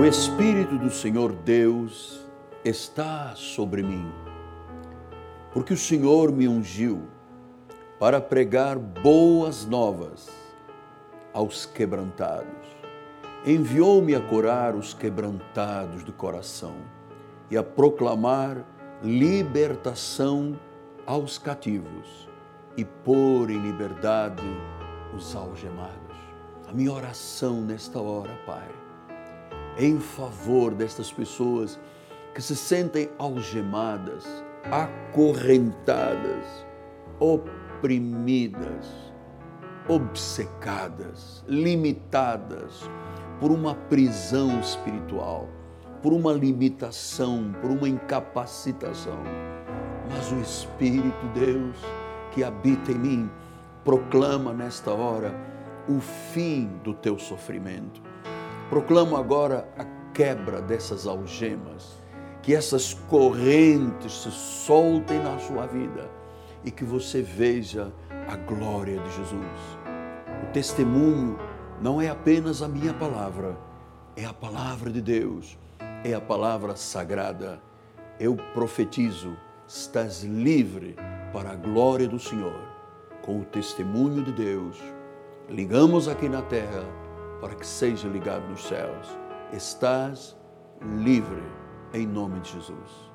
O Espírito do Senhor Deus está sobre mim, porque o Senhor me ungiu para pregar boas novas aos quebrantados. Enviou-me a curar os quebrantados do coração e a proclamar libertação aos cativos e pôr em liberdade os algemados. A minha oração nesta hora, Pai, em favor destas pessoas que se sentem algemadas, acorrentadas, oprimidas, obcecadas, limitadas por uma prisão espiritual, por uma limitação, por uma incapacitação. Mas o Espírito Deus que habita em mim proclama nesta hora o fim do teu sofrimento. Proclamo agora a quebra dessas algemas, que essas correntes se soltem na sua vida e que você veja a glória de Jesus. O testemunho não é apenas a minha palavra, é a palavra de Deus, é a palavra sagrada. Eu profetizo, estás livre para a glória do Senhor, com o testemunho de Deus. Ligamos aqui na terra para que seja ligado nos céus. Estás livre em nome de Jesus.